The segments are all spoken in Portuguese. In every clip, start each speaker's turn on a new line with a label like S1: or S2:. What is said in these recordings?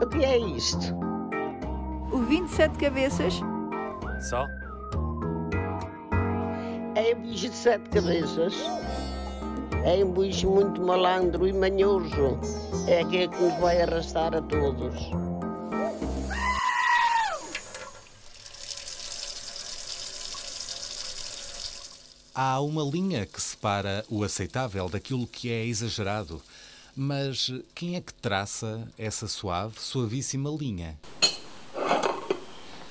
S1: O que é isto?
S2: O 27 cabeças?
S3: Só?
S1: É um bicho de sete cabeças. É um bicho muito malandro e manhoso. É aquele que nos vai arrastar a todos.
S4: Há uma linha que separa o aceitável daquilo que é exagerado. Mas quem é que traça essa suave, suavíssima linha?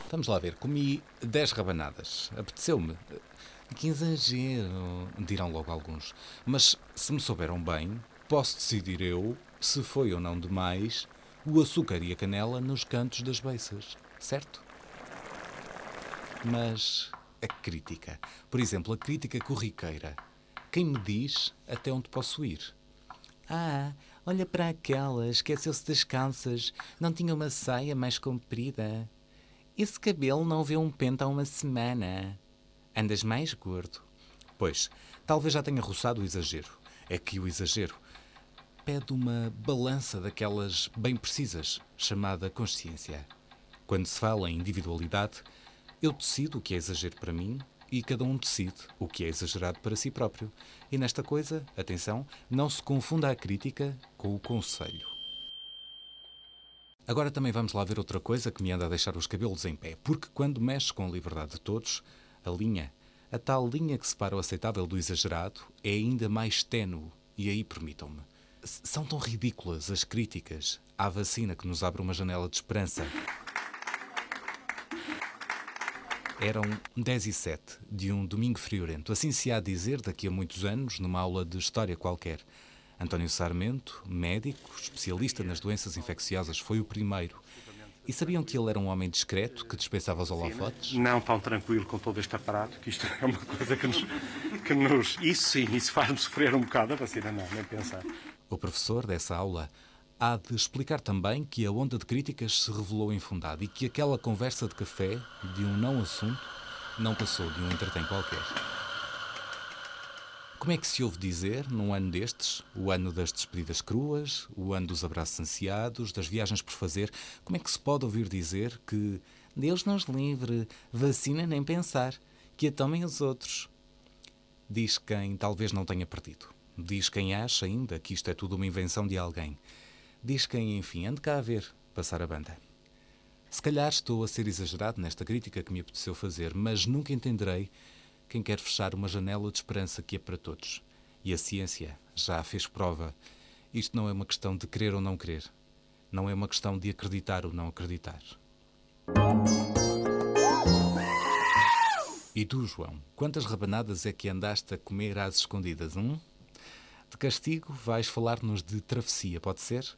S4: Vamos lá ver. Comi 10 rabanadas. Apeteceu-me. Que exagero, dirão logo alguns. Mas se me souberam bem, posso decidir eu se foi ou não demais o açúcar e a canela nos cantos das beiças, certo? Mas a crítica, por exemplo, a crítica corriqueira, quem me diz até onde posso ir? Ah, olha para aquela, esqueceu-se das calças, não tinha uma saia mais comprida. Esse cabelo não vê um pente há uma semana. Andas mais gordo. Pois, talvez já tenha roçado o exagero. É que o exagero pede uma balança daquelas bem precisas, chamada consciência. Quando se fala em individualidade, eu decido o que é exagero para mim e cada um decide o que é exagerado para si próprio. E nesta coisa, atenção, não se confunda a crítica com o conselho. Agora também vamos lá ver outra coisa que me anda a deixar os cabelos em pé, porque quando mexe com a liberdade de todos, a linha, a tal linha que separa o aceitável do exagerado, é ainda mais ténue. E aí permitam-me. São tão ridículas as críticas à vacina que nos abre uma janela de esperança. Eram 10 e 7 de um domingo friorento. Assim se há a dizer daqui a muitos anos, numa aula de história qualquer. António Sarmento, médico, especialista nas doenças infecciosas, foi o primeiro. E sabiam que ele era um homem discreto, que dispensava os holofotes?
S5: Não tão tranquilo com todo este aparato, que isto é uma coisa que nos. Que nos isso sim, isso faz-me sofrer um bocado. A vacina não, nem pensar.
S4: O professor dessa aula há de explicar também que a onda de críticas se revelou infundada e que aquela conversa de café, de um não assunto, não passou de um entretém qualquer. Como é que se ouve dizer, num ano destes, o ano das despedidas cruas, o ano dos abraços ansiados, das viagens por fazer, como é que se pode ouvir dizer que Deus nos livre, vacina nem pensar, que a tomem os outros? Diz quem talvez não tenha perdido. Diz quem acha ainda que isto é tudo uma invenção de alguém. Diz quem, enfim, ande cá a ver passar a banda. Se calhar estou a ser exagerado nesta crítica que me apeteceu fazer, mas nunca entenderei quem quer fechar uma janela de esperança que é para todos. E a ciência já fez prova. Isto não é uma questão de querer ou não querer. Não é uma questão de acreditar ou não acreditar. E tu, João, quantas rabanadas é que andaste a comer às escondidas, hum? De castigo, vais falar-nos de travessia, pode ser?